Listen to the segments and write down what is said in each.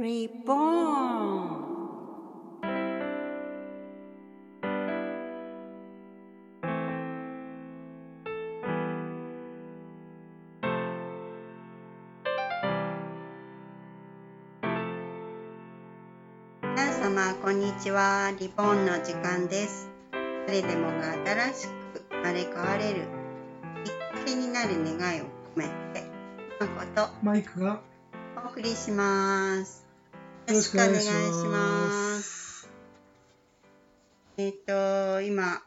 Reborn 皆様こんにちは。リボンの時間です。誰でもが新しく生まれ変われる。きっかけになる願いを込めて誠。マイクが。お送りしますよろしくお願いしまますす。えっ、と今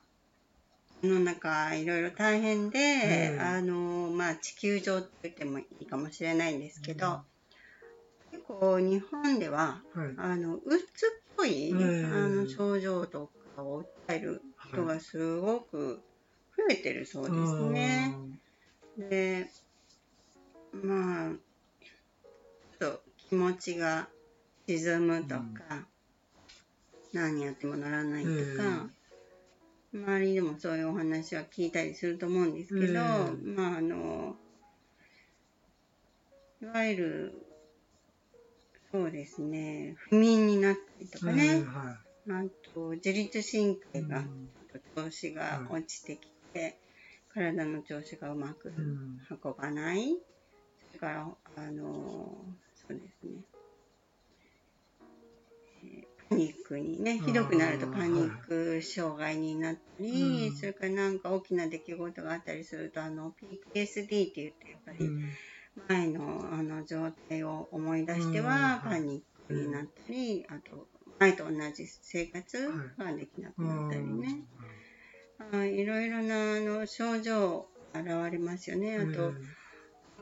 世の中いろいろ大変で、ええあのまあ地球上って言ってもいいかもしれないんですけど、結構日本でははい。あのうつっぽい、ええあの症状とかを訴える人がすごく増えてるそうですね。でまあちょっと気持ちが沈むとか、何やってもならないとか、周りでもそういうお話は聞いたりすると思うんですけど、えまああのいわゆるそうですね不眠になったりとかええね、はあと自律神経い。がうん。調子が落ちてきて、体の調子がうまくうん。運ばない、それからあのそうですね、ニックにねひどくなるとパニック障害になったり、うん。それからなんか大きな出来事があったりするとあの PTSD って言ってやっぱりうん。前のあの状態を思い出してうん。ははいパニックになったり、あと前と同じ生活ができなくなったりね。あいろいろなあの症状現れますよね。あと、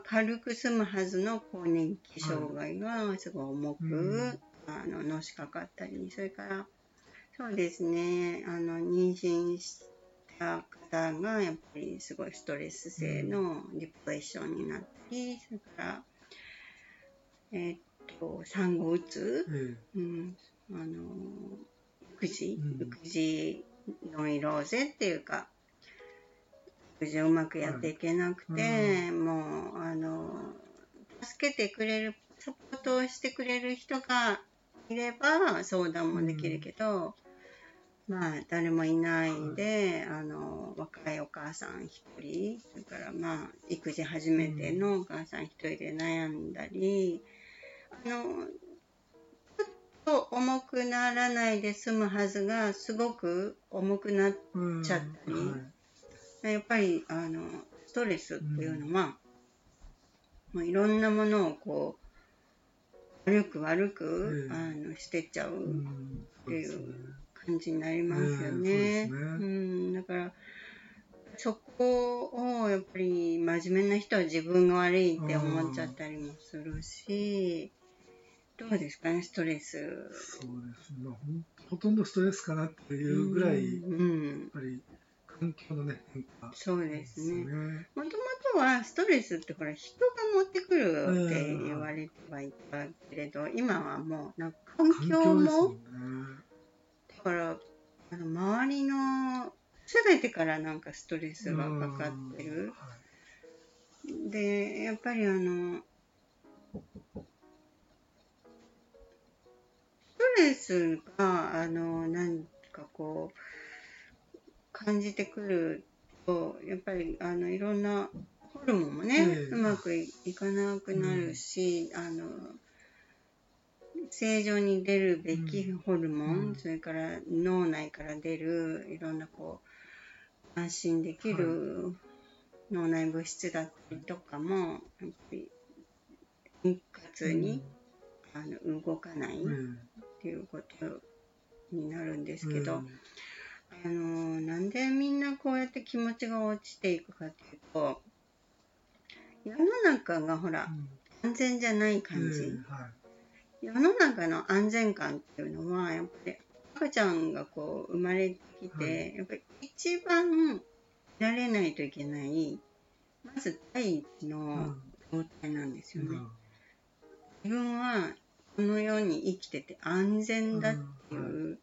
軽く済むはずの更年期障害がすごい重く、うんあののしかかったり、それからそうですね、あの妊娠した方がやっぱりすごいストレス性のディプレッションになったり、それから、えーっと、産後うつ、えうん、あの育児、うん。育児ノイローゼっていうか育児をうまくやっていけなくて、もうあの助けてくれるサポートをしてくれる人がいれば相談もできるけど、まあ誰もいないんで、あの若いお母さん一人それからまあ育児初めてのお母さん一人で悩んだり、あのと重くならないで済むはずがすごく重くなっうんちゃったりはいやっぱりあのストレスっていうのは、もういろんなものをこう悪く悪く、ええあのしてっちゃううんそう感じになりますよね。うん、だからそこをやっぱり真面目な人は自分が悪いって思っちゃったりもするし、どうですかねストレス。そうですね。まあほとんどストレスかなっていうぐらい、やっうん、ぱり環境のね、変化そうですね。ね。もともとはストレスってほら人が持ってくるって言われてはいたけれど、今はもうなんか環環境もね。だからあの周りの全てからなんかストレスがかかってる。うんはいでやっぱりあのストレスがあのなんかこう感じてくるとやっぱりあのいろんなホルモンもね、ええうまくいいかなくなるし、あの正常に出るべきホルモン、うん。それから脳内から出るいろんなこう安心できる脳内物質だったりとかもやっぱり一括に、あの動かないっうん。ていうことになるんですけど、うんあのなんでみんなこうやって気持ちが落ちていくかっていうと世の中がほら安全じゃない感じ、うんはい。世の中の安全感っていうのはやっぱり赤ちゃんがこう生まれてきて、はい。やっぱり一番慣れないといけないまず第一の状態なんですよね。自分はこの世に生きてて安全だっていう、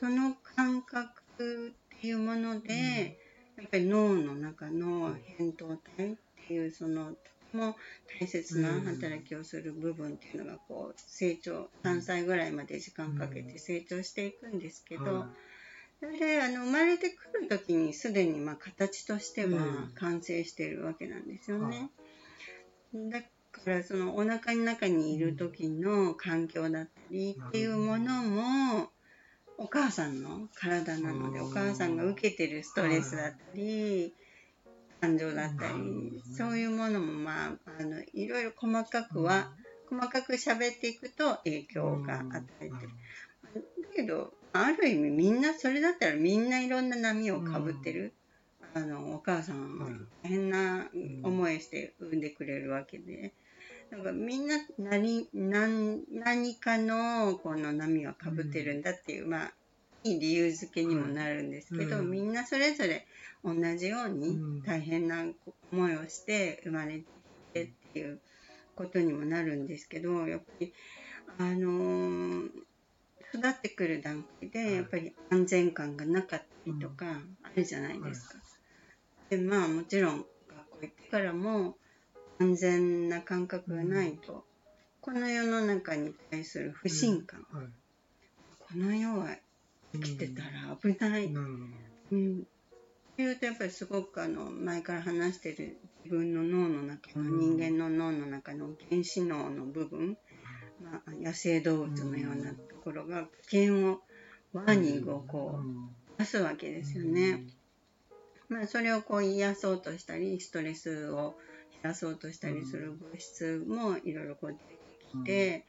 その感覚っていうもので、やっぱり脳の中の扁桃体っていうそのても大切な働きをする部分っていうのがこう成長3歳ぐらいまで時間かけて成長していくんですけど、はい。それであの生まれてくる時にすでにまあ形としては完成しているわけなんですよね。だからそのお腹の中にい。る時の環境だったりっていうものもお母さんの体なのでうん。お母さんが受けてるストレスだったり感情だったりそういうものもまああのいろいろ細かくは細かく喋っていくと影響が与えてる。だけどある意味みんなそれだったらみんないろんな波をかぶってる、あのお母さんは大変な思いして産んでくれるわけで。だからみんな何何何かのこの波はかぶってるんだっていう、まあいい理由付けにもなるんですけど、うん。みんなそれぞれ同じようにうん。大変な思いをして生まれてっていうことにもなるんですけどやっぱりあのー育ってくる段階でやっぱり安全感がなかったりとかあるじゃないですか。でまあもちろん学校行ってからも安全な感覚がないと、この世の中に対する不信感、はい。この世は生きてたら危ない、うん、っていうとやっぱりすごくあの前から話してる自分の脳の中の、うん。人間の脳の中の原始脳の部分、まあ、野生動物のようなところが危険をワーニングをこう出すわけですよね。まあ、それをこう癒そうとしたりストレスを減らそうとしたりする物質もいろいろこう出てきて、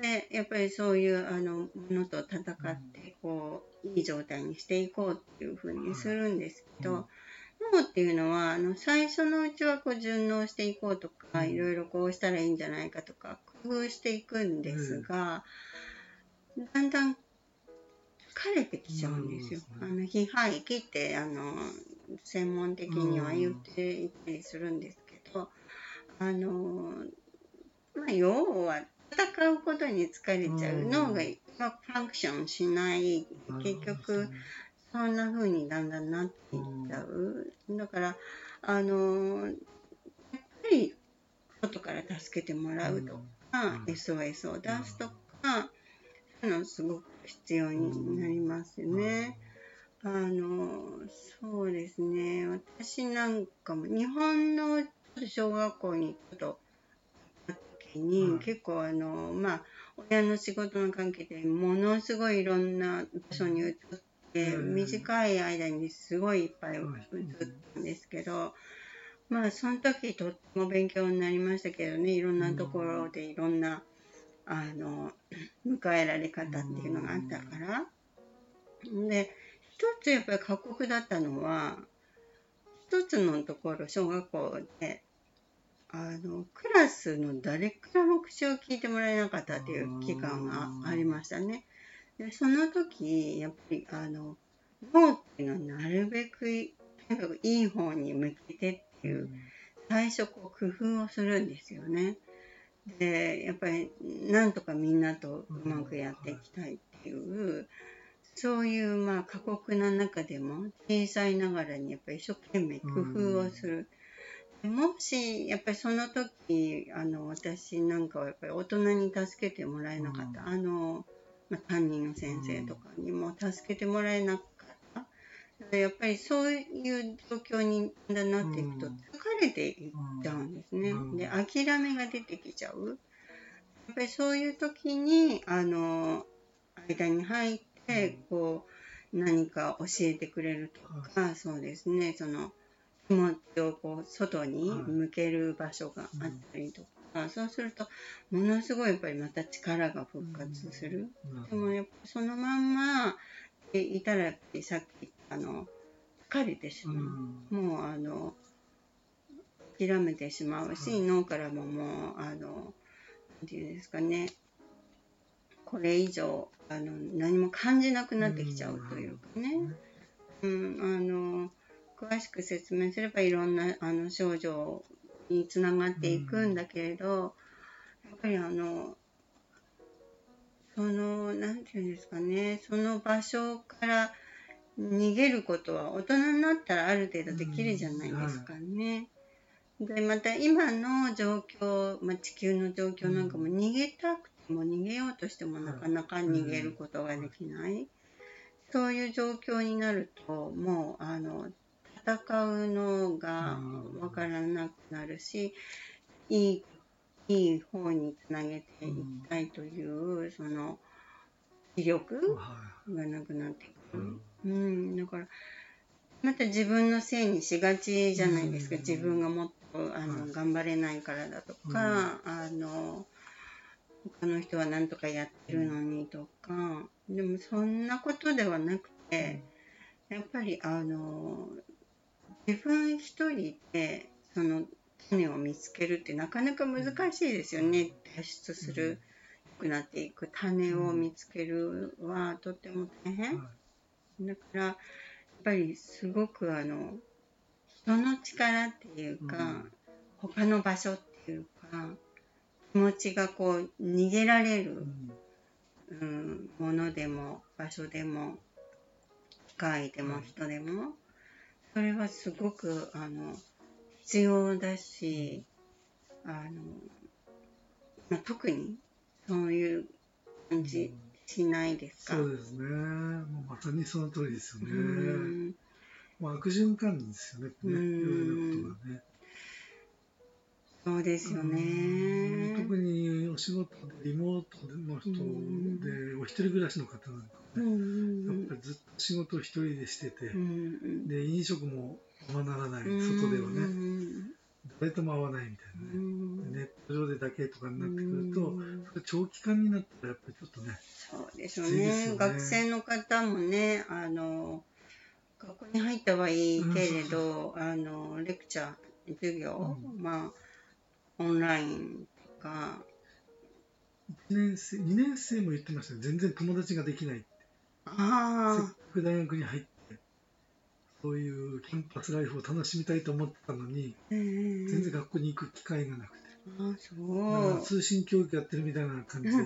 でやっぱりそういうあのものと戦ってこういい状態にしていこうっていうふうにするんですけど、脳っていうのはあの最初のうちはこう順応していこうとか、うん。いろいろこうしたらいいんじゃないかとか工夫していくんですが、だんだん疲れてきちゃうんですよ。うん。あの非廃棄ってあの専門的には言っていたりするんですけど、あのまあ要は戦うことに疲れちゃう、うん脳がうまくファンクションしない結局そんな風にだんだんなっていっちゃう。だから、あのやっぱり、外から助けてもらうとか、うん SOS を出すとか、そういうのすごく必要になりますよね。あの、そうですね。私なんかも、日本の小学校にちょっと時に、うん。結構あの、まあ、親の仕事の関係でものすごいいろんな場所に移って、うん。短い間にすごいいっぱい移ったんですけど、まあその時とっても勉強になりましたけどねいろんなところでいろんなあの迎えられ方っていうのがあったから。で一つやっぱり過酷だったのは一つのところ小学校であのクラスの誰からも口を聞いてもらえなかったっていう期間がありましたね。でその時やっぱりあの脳っていうのはなるべくいとにかくいい方に向けてっていう最初こう工夫をするんですよね。でやっぱりなんとかみんなとうまくやっていきたいっていう、そういうまあ過酷な中でも小さいながらにやっぱり一生懸命工夫をする。でもしやっぱりその時あの私なんかはやっぱり大人に助けてもらえなかった、うんあの、まあ、担任の先生とかにも助けてもらえなかった。やっぱりそういう状況にだなっていくと疲うんれていっちゃうんですね。うんで諦めが出てきちゃう。やっぱりそういう時にあの間に入ってこう何か教えてくれるとか、そうですね。その気持ちをこう外に向ける場所があったりとか、そうするとものすごいやっぱりまた力が復活する。でもやっぱそのまんまでいたらやっぱりさっき言ったあの疲れてしまう。もうあの諦めてしまうし、はい。脳からももうあのなんていうんですかねこれ以上あの何も感じなくなってきちゃうというかね、うん、あの詳しく説明すればいろんなあの症状につながっていくんだけれど、やっぱりあのそのなんていうんですかね。その場所から逃げることは大人になったらある程度できるじゃないですかね。でまた今の状況、まあ、地球の状況なんかも逃げたくても逃げようとしてもなかなか逃げることができない、そういう状況になるともうあの戦うのがわからなくなるしいいいい方につなげていきたいという、その気力はがなくなってくい。る。うん、だから、また自分のせいにしがちじゃないですか。うん。自分がもっとあの、はい。頑張れないからだとか、あの、他の人は何とかやってるのにとか、でもそんなことではなくて、やっぱりあの、自分一人で、その、種を見つけるってなかなか難しいですよね。脱出する、良くなっていく種を見つけるはとっても大変。はだから、やっぱりすごくあの、人の力っていうか、うん他の場所っていうか、気持ちがこう逃げられい。うる、んうん、ものでも場所でも機械でもはい人でも、それはすごくあの必要だし、あの、まあ、特にそういう感じしないですか？そうですね。もうまさにその通りですよね。うんまあ悪循環ですよね。ねいろうんいろなことがね。そうですようん。ね。特にお仕事でリモートの人うん。でお一人暮らしの方なんかね、んやっぱりずっと仕事を一人でしてて、うんで飲食もままならない、うん外ではね、うん誰とも会わないみたいなうね、んネット上でだけとかになってくると、長期間になったらやっぱりちょっとね、そうですよね。よね。学生の方もねあの学校に入ったはいいけれど、あのレクチャー授業、うまあオンラインとか1年生、2年生も言ってましたね、全然友達ができないって。せっあかく大学に入って、そういうキャンパスライフを楽しみたいと思ってたのに、あ全全然学校に行く機会がなくて、あだかそうら通信教育やってるみたいな感じで、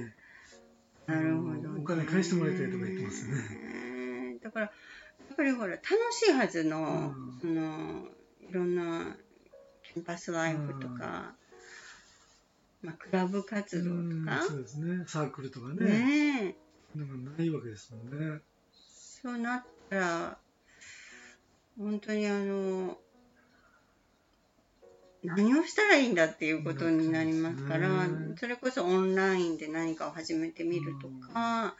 なるほど、ね、お金返してもらいたいとか言ってますよね。ねだからやっぱりほら楽しいはずの、うんそのいろんなキャンパスライフとか、まあ、クラブ活動うんとか、そうですね、サークルとかね、ねえ。なんかないわけですもんね。そうなったら本当にあの何をしたらいいんだっていうことになりますから、ね。それこそオンラインで何かを始めてみるとか、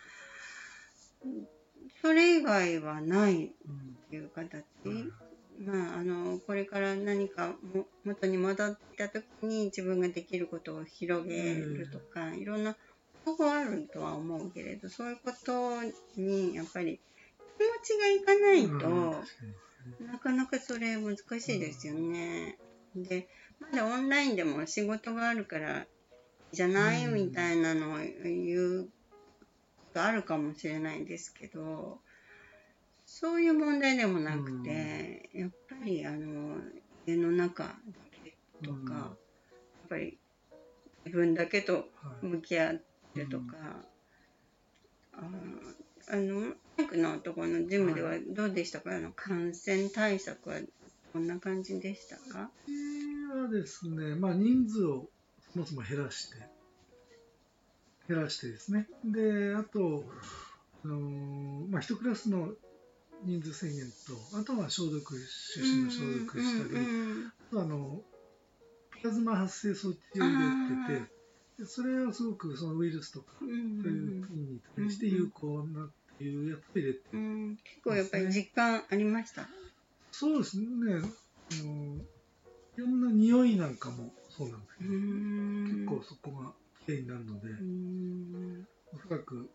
それ以外はないうんっていう形、うんまあ、あのこれから何かも元に戻った時に自分ができることを広げるとか、いろんな方法あるとは思うけれどそういうことにやっぱり気持ちがいかないと、なかなかそれ難しいですよね。でまだオンラインでも仕事があるからじゃない、うんみたいなのを言うことあるかもしれないですけどそういう問題でもなくて、やっぱりあの家の中だけとか、うん。やっぱり自分だけとはい向き合ってるとか、あーあのマイクのところのジムではどうでしたか、あの感染対策はこんな感じでしたか？うちはですね、まあ、人数をそもそも減らして、減らしてですね、で、あと、あのーまあ、一クラスの人数制限と、あとは消毒、手指の消毒したり、うんあとあの、プラズマ発生装置を入れてて、でそれはすごくそのウイルスとか、そういう菌に対して有効なっていうやつを入れて、うん。結構やっぱり実感ありました？そうですね、あのいろんな匂いなんかもそうなんですけど、結構そこがきれいになるので、うん。おそらく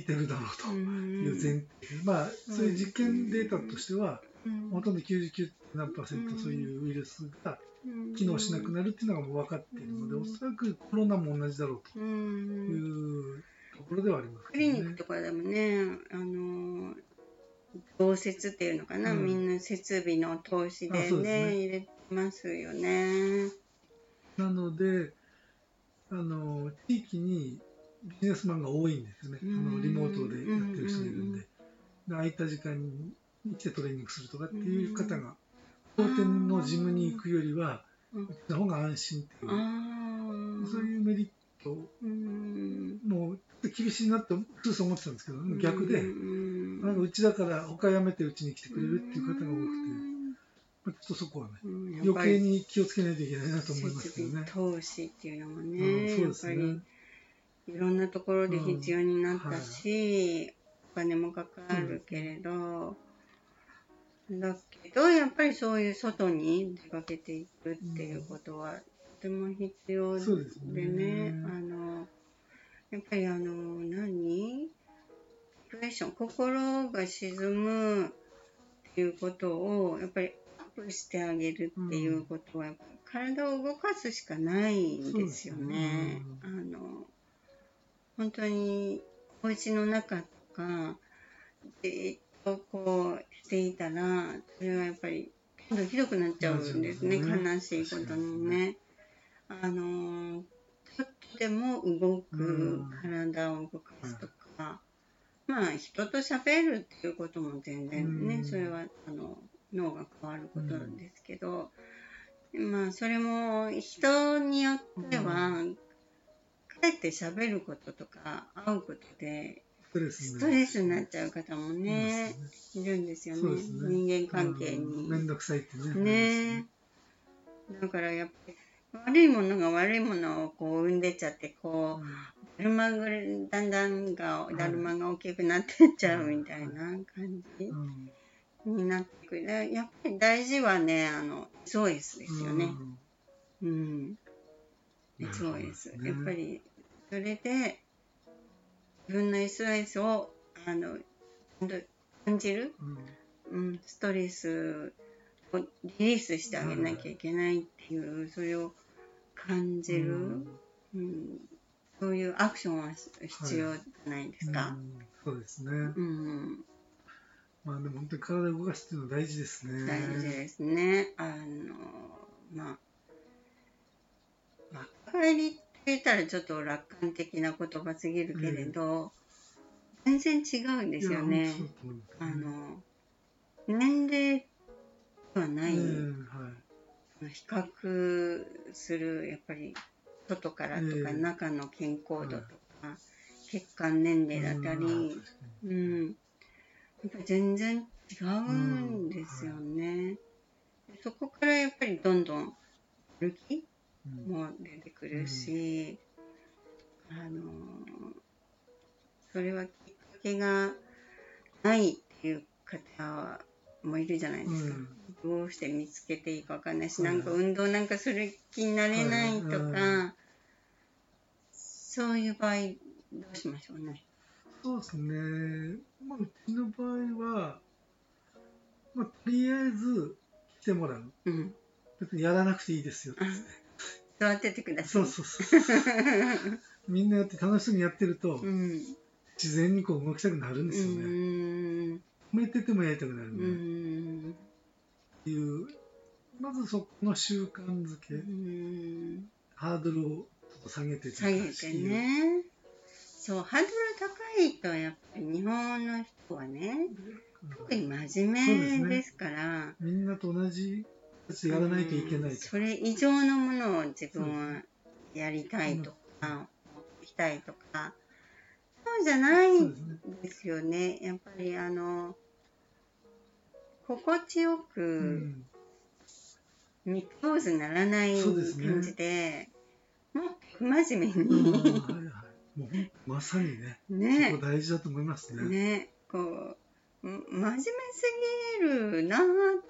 いてるだろうと。うん。いう前提、まあそういう実験データとしては、うん。ほとんど99何パーセントそういうウイルスがうん。機能しなくなるっていうのがもう分かっているので、うん。おそらくコロナも同じだろうと。うん。いうところではありますクリニックね。とかでもね、あの増設っていうのかな、うん。みんな設備の投資でねね。入れてますよね。なのであの地域にビジネスマンが多いんですよね、あうん。のリモートでやってる人がいるんで,、空いた時間に来てトレーニングするとかっていう方が当店のジムに行くよりはうん。た方が安心っていう。そういうメリットうん。もう厳しいなってふう思ってたんですけど、逆で、うん。なんかうちだから他辞めてうちに来てくれるっていう方が多くて、まあちょっとそこはね、うん。余計に気をつけないといけないなと思いますけどね。投資っていうのもうんね、そうですね。いろんなところで必要になったし、お金もかかるけれど、だけどやっぱりそういう外に出かけていくっていうことはとても必要でそうですね。ね、あのやっぱりあの何？デプレッション心が沈むっていうことをやっぱりアップしてあげるっていうことは、やっぱり体を動かすしかないんですよね。あの本当にお家の中とかでとこうしていたらそれはやっぱりどんどんひどくなっちゃうんですね、ね悲しいことにね。あのちょっとでも動く、うん。体を動かすとか、まあ人と喋るっていうことも全然ね、うん。それはあの脳が変わることなんですけど、まあそれも人によっては、かて喋ることとか会うことでストレスストレスになっちゃう方もね、いるんですよね。ね。人間関係うん。に。めんどくさいってね。ね。だからやっぱり悪いものが悪いものをこう生んでっちゃってこうだるまがだんだんがだるまが大きくなってっちゃうみたいな感じうん。になってくる。でやっぱり大事はねあの SOS ですよね。うん。なるほど SOS、ね。やっぱりそれで自分の SOS をあの感じるうんうん、ストレスをリリースしてあげなきゃいけないっていう、それを感じる、うんそういうアクションは必要じゃないですか。うんそうですね。うん、まあでも本当に体を動かすっていうのは大事ですね。大事ですね。あの、まあ、若返りって言ったらちょっと楽観的な言葉すぎるけれど、全然違うんですよね。あの、年齢ではない。うんはい。比較するやっぱり外からとかええ中の健康度とか血管年齢だったり、うんやっぱり全然違うんですよね。そこからやっぱりどんどん歩きも出てくるし、あのそれはきっかけがないっていう方もいるじゃないですか。うんどうして見つけていいかわかんないし、はいなんか運動なんかする気になれないとか、そういう場合どうしましょうね。そうですね。まあうちの場合は、まあとりあえず来てもらう。うん。別にやらなくていいですよ。あ座っててください。そうそうそう。みんなやって楽しそうにやってると、うん。自然にこう動きたくなるんうですよね。ーん。止めててもやりたくなる。ん。っていう、まずそこの習慣づけ、うん。ハードルをちょっと下げて下げて。ね。そう、ハードル高いとやっぱり日本の人はね、特に真面目ですから、みんなと同じやつやらないといけないと。うんそれ以上のものを自分はやりたいとか、持ってきたいとか、そうじゃないですよね。やっぱりあの、心地ようく、ん。三つ坊主にならないそうですね感じで、もっと不真面目に、はい。もうまさにね、ねそこ大事だと思いますね。ね、こう、ん真面目すぎるなっ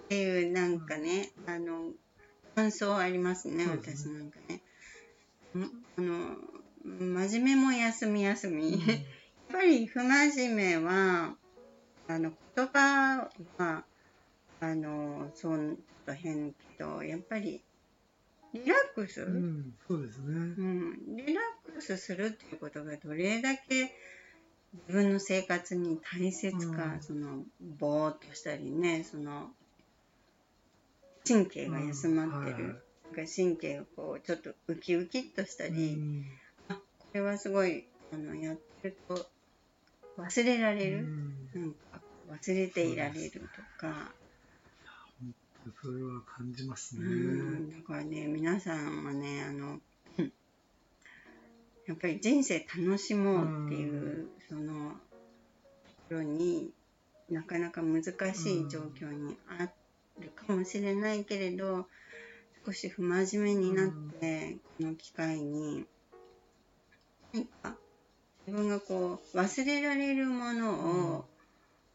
ていう、なんかね、あの、感想ありますね、私なんかね。んあの、真面目も休み休み。やっぱり不真面目は、あの、言葉は、あの、そう、ちょっと変けど、やっぱり、リラックス、うん、うんそうですね。うん、リラックスするっていうことがどれだけ自分の生活に大切か、うん。そのぼーっとしたりねその神経が休まってる、うんはい。神経がこうちょっとウキウキっとしたり、うん。あこれはすごいあのやってると忘れられる、うん。なんか忘れていられるとか、それは感じますね。うん。だからね皆さんはねあのうんやっぱり人生楽しもうっていうそのところになかなか難しい状況にあるかもしれないけれど少し不真面目になってこの機会に何か自分がこう忘れられるものを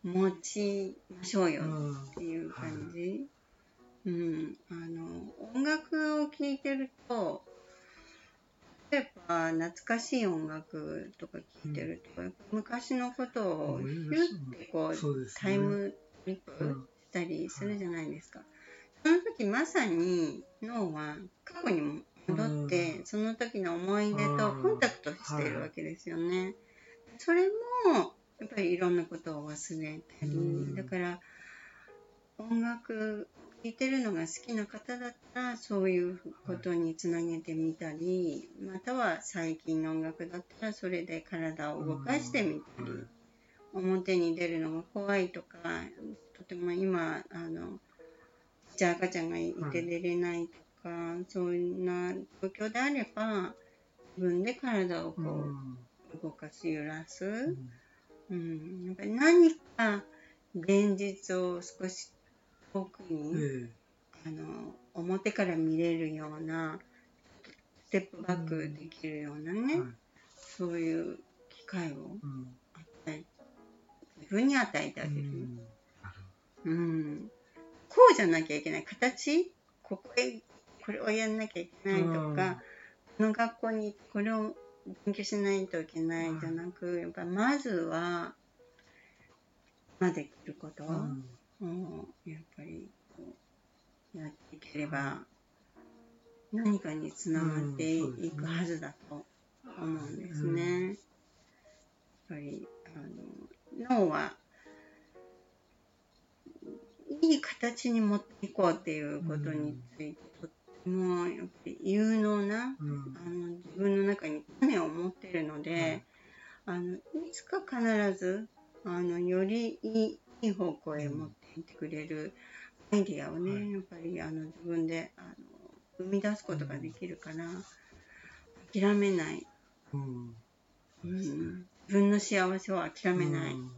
持ちましょうよっていう感じ。うん、あの音楽を聴いてると例えば懐かしい音楽とか聴いてると、昔のことをヒュッてこうね。タイムトリップしたりするじゃないですか。その時まさに脳は過去に戻って、その時の思い出とコンタクトしているわけですよね。それもやっぱりいろんなことを忘れたり、うん。だから音楽聴いてるのが好きな方だったらそういうことにつなげてみたり、または最近の音楽だったらそれで体を動かしてみたり、うん。表に出るのが怖いとかとても今あのじゃあ赤ちゃんがいて出れないとか、そんな状況であれば自分で体をこうん。う動かす揺らす、うん。うん、やっぱり何か現実を少し遠くに、え。あの表から見れるようなステップバックできるようなね、えはい。そういう機会をうん。与え自分に与えてあうげる、うん。こうじゃなきゃいけない。形？ここへこれをやんなきゃいけないとか、この学校にこれを勉強しないといけないじゃなく、やっぱまずは今できることやっぱりこうやっていければ何かにつながっていくはずだと思うんですね。やっぱりあの脳はいい形に持っていこうっていうことについて、とってもやっぱり有能なうん。あの自分の中に種を持ってるので、あのいつか必ずあのよりいいいい方向へ持っていってくれるアイディアをね、はい。やっぱりあの自分であの生み出すことができるから、諦めない、うん。うん、自分の幸せを諦めない、うん。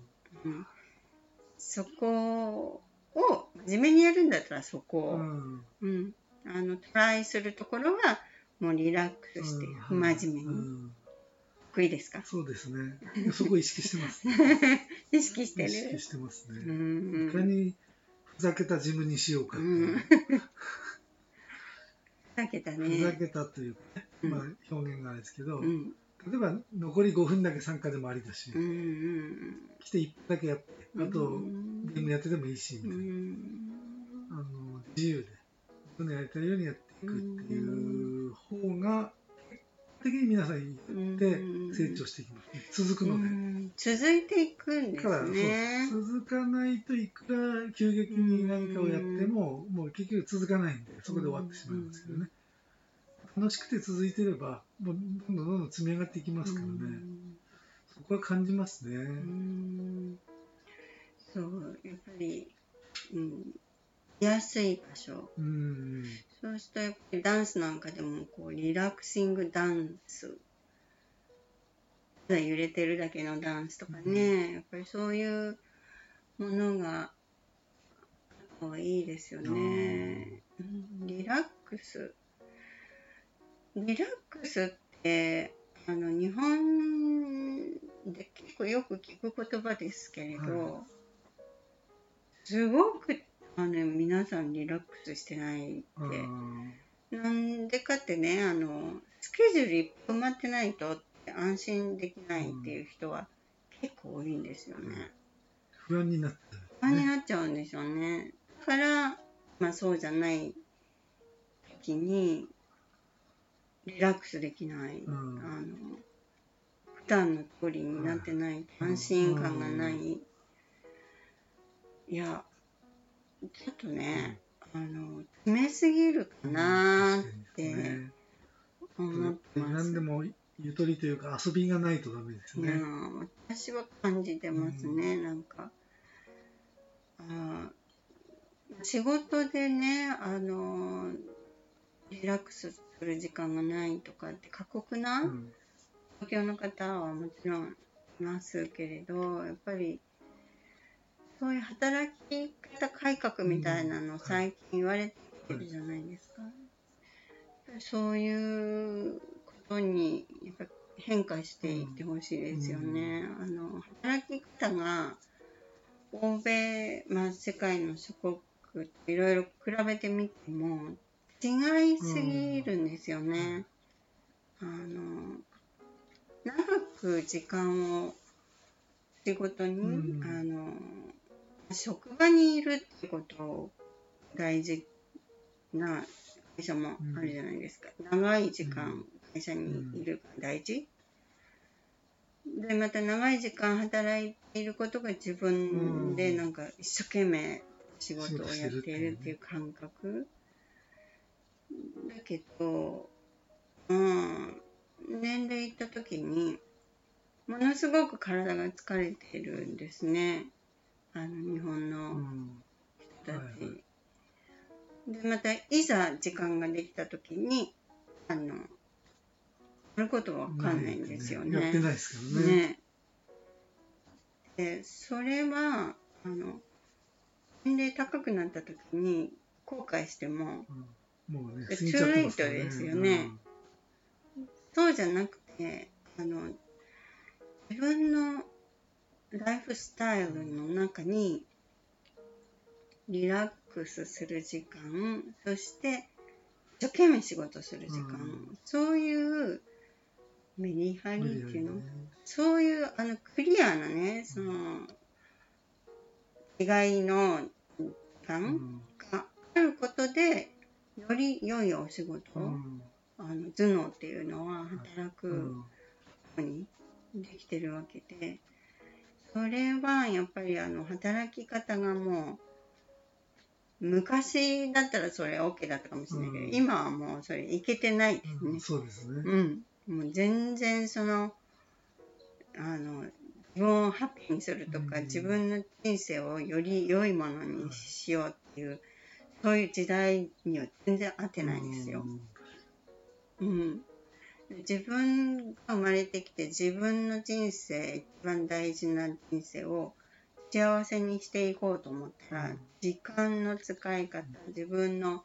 うん。そこを真面目にやるんだったらそこを、うん。うん、あのトライするところはもうリラックスして不真面目に、うん得意ですか？そうですね。そこ意識してます。意識して意識るしてますうね。ん。いかにふざけた自分にしようかっていう。うん。だけだね。ふざけたというまあ表現があれですけど、うん。例えば残り5分だけ参加でもありだし、うんうん来て1分だけやって、あとうんゲームやってでもいいし、みうたいな。ん。あの自由で、自分のやりたいようにやっていくっていう方が、的に皆さんうんで成長していきます、ね。続くので。うん続いていくんですね続かないといくら急激に何かをやっても、もう結局続かないんで、そこで終わってしまいますけどね。楽しくて続いてれば、もうどんどんどんどん積み上がっていきますからね。そこは感じますね。うんそうやっぱり、うん、居やすい場所うん。そうするとやっぱりダンスなんかでもこうリラクシングダンス。ただ揺れてるだけのダンスとかね、やっぱりそういうものがいいですよね、うん。リラックス。リラックスってあの日本で結構よく聞く言葉ですけれど、はすごくあの皆さんリラックスしてないってあなんでかってねあのスケジュールいっぱい埋まってないと安心できないっていう人は結構多いんですよね。不安になって不安に。なっちゃうんですよね。だから、まあそうじゃない時にリラックスできない、うんあの普段の通りになってない、安心感がない。いや、ちょっとね、あの、詰めすぎるかなーってね思ってます。何でもゆとりというか遊びがないとダメですね。うん、私は感じてますね、なんか。あー仕事でね、あの、リラックスする時間がないとかって過酷なうん東京の方はもちろんいますけれど、やっぱり、そういう働き方改革みたいなの最近言われてるじゃないですか。そういうことにやっぱ変化していってほしいですよね。あの働き方が欧米、まあ、世界の諸国といろいろ比べてみても違いすぎるんですよね。あの長く時間を仕事に、うんあの職場にいるってこと大事な会社もあるじゃないですか。長い時間会社にいるが大事。で、また長い時間働いていることが自分でなんか一生懸命仕事をやっているっていう感覚。だけど、うん、年齢いった時に、ものすごく体が疲れてるんですね。あの、日本うのん人たはいはち。で、また、いざ時間ができた時に、あの、やることがわかんないんですよね。やってないですからね。ね。で、それは、あの、年齢高くなった時に後悔しても、うんもうね、で過ぎちゃってますから too late ですよねそうじゃなくて、あの、自分のライフスタイルの中に、リラックスする時間、そして、一生懸命仕事する時間、うん。そういうメリハリうんっていうの、ね。そういうあのクリアなね、その、違いの時う間ん。があることで、より良いお仕事、うん。あの頭脳っていうのは働くうん。ようにできてるわけで、それはやっぱりあの働き方がもう、昔だったらそれ OK だったかもしれないけど、うん今はもうそれいけてないですねうん。そうですね。うん。もう全然その、あの、自分をハッピーにするとか、うん自分の人生をより良いものにしようっていう、そういう時代には全然合ってないんですよ。うん。自分が生まれてきて自分の人生、一番大事な人生を幸せにしていこうと思ったら、うん。時間の使い方、自分の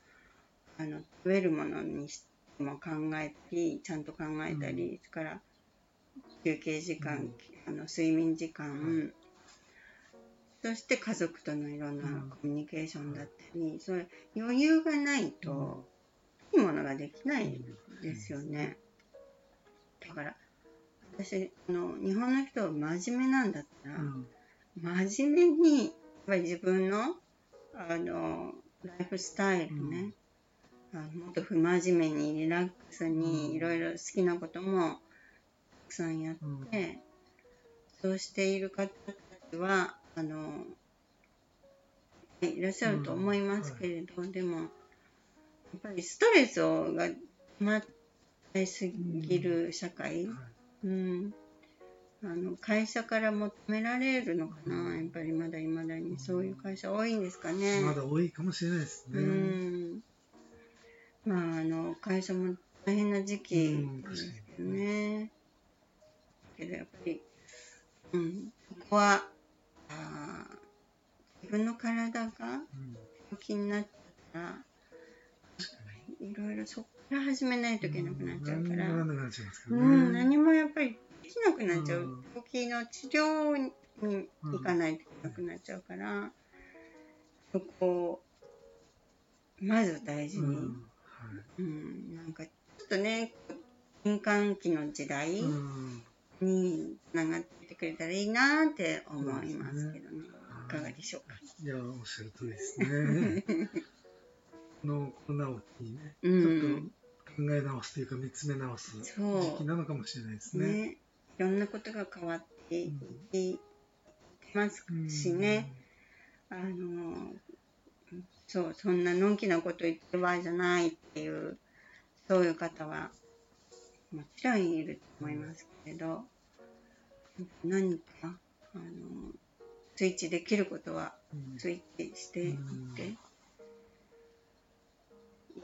あの食べるものにしても考えたり、ちゃんと考えたり、それから休憩時間、うん。あの睡眠時間、そして家族とのいろんなうん。コミュニケーションだったり、それ余裕がないと、いいものができないですよね。だから、私、あの、日本の人は真面目なんだったら、うん。真面目に、やっぱり自分の、あの、ライフスタイルね、あのもっと不真面目にリラックスうん。にいろいろ好きなこともたくさんやって、そうしている方たちは、あの、いらっしゃると思いますけれど、でも、やっぱりストレスをが溜まりすぎる社会、はい。うん、あの会社から求められるのかな、やっぱりまだいまだに。そういう会社多いんですかね？まだ多いかもしれないですね。うん。まああの会社も大変な時期ですけどね。けどやっぱり、うん、ここはあー自分の体がうん。病気になったらいろいろそこから始めないといけなくなっちゃうから。うん、何もやっぱりできなくなっちゃう、うん。病気の治療に行かないといけなくなっちゃうから、そこをまず大事に、うんはうんなんかちょっとね敏感期の時代につながってくれたらいいなって思いますけどね。いかがでしょうか？いや、おっしゃる通りですね。このコロナを機にね、うん。ちょっと考え直すというか見つめ直すそう時期なのかもしれないですね。ね、いろんなことが変わっていってますうんしね。あのそうそんなのんきなこと言ってる場合じゃないっていうそういう方はもちろんいると思いますけれど何かあのスイッチできることはうんスイッチしていって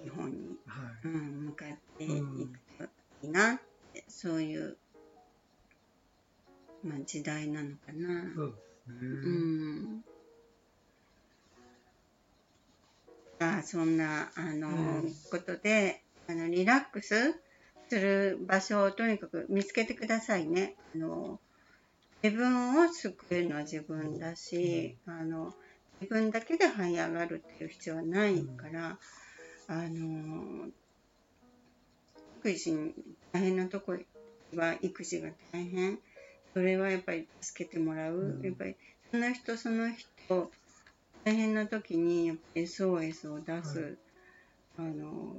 日本に、はい。うん、向かっていくといいなって、そういう、まあ、時代なのかな。そうですね。うん。あそんな、あの、うんことで、あの、リラックスする場所をとにかく見つけてくださいね。あの、自分を救うのは自分だし、あの、自分だけで這い上がるっていう必要はないから、あの、育児に大変なとこは育児が大変。それはやっぱり助けてもらう。うんやっぱりその人その人、大変な時にやっぱり SOS を出す。はいあの、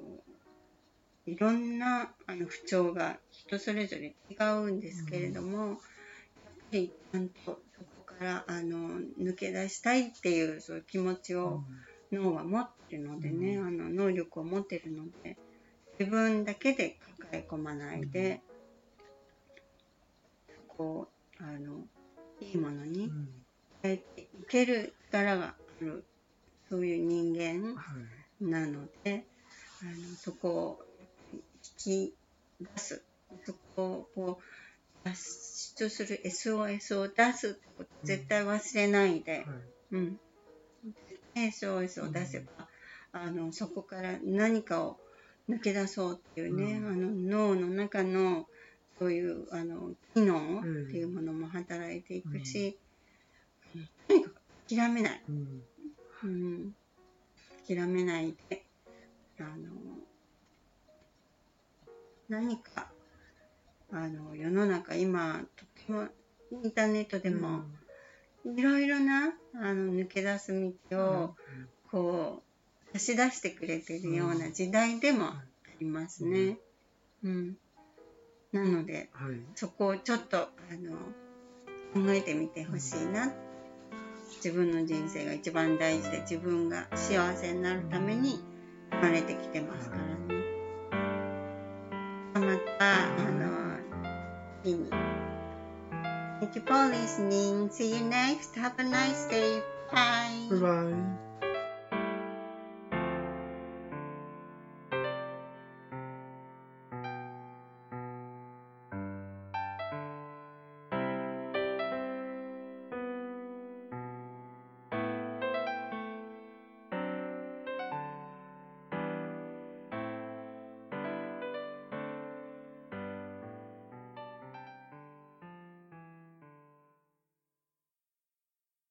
いろんなあの不調が人それぞれ違うんですけれども、やっぱりちゃんとそこからあの抜け出したいっていうそういう気持ちを脳は持ってるのでね、うん。あの能力を持ってるので自分だけで抱え込まないで、こうあのいいものにうん。変えていける力があるそういう人間はい。なのであのそこを引き出すそこをこう脱出する SOS を出すってこと絶対忘れないで、はい。うん、SOS を出せば、あのそこから何かを抜け出そうっていうね、うん。あの脳の中のそういうあの機能っていうものも働いていくし、うん。とにかく諦めない、うん。うん、諦めないであの何かあの世の中今とてもインターネットでも、いろいろなあの抜け出す道をこう差し出してくれてるような時代でもありますね。うん。なので、はい。そこをちょっとあの考えてみてほしいな。自分の人生が一番大事で自分が幸せになるために生まれてきてますからね。また、あの、次に。Thank you for listening. See you next. Have a nice day. Bye. Bye.